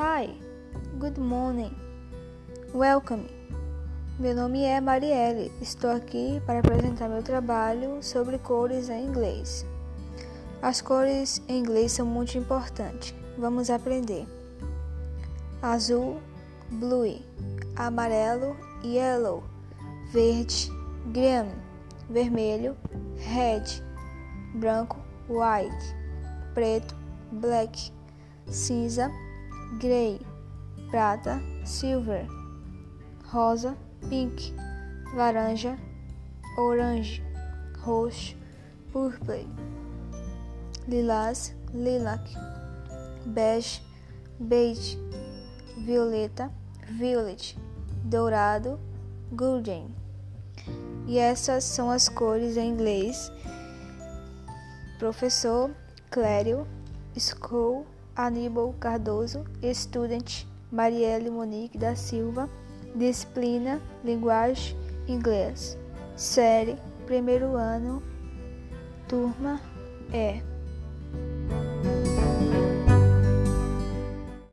Hi, good morning, welcome. Meu nome é Marielle, estou aqui para apresentar meu trabalho sobre cores em inglês. As cores em inglês são muito importantes. Vamos aprender. Azul, blue, amarelo, yellow, verde, green, vermelho, red, branco, white, preto, black, cinza, grey, prata, silver, rosa, pink, laranja, orange, roxo, purple, lilás, lilac, bege, beige, violeta, violet, dourado, golden. E essas são as cores em inglês. Professor Clério, School, Aníbal Cardoso, Student, Marielle Monique da Silva, Disciplina, Linguagem, Inglês. Série, primeiro ano, turma E.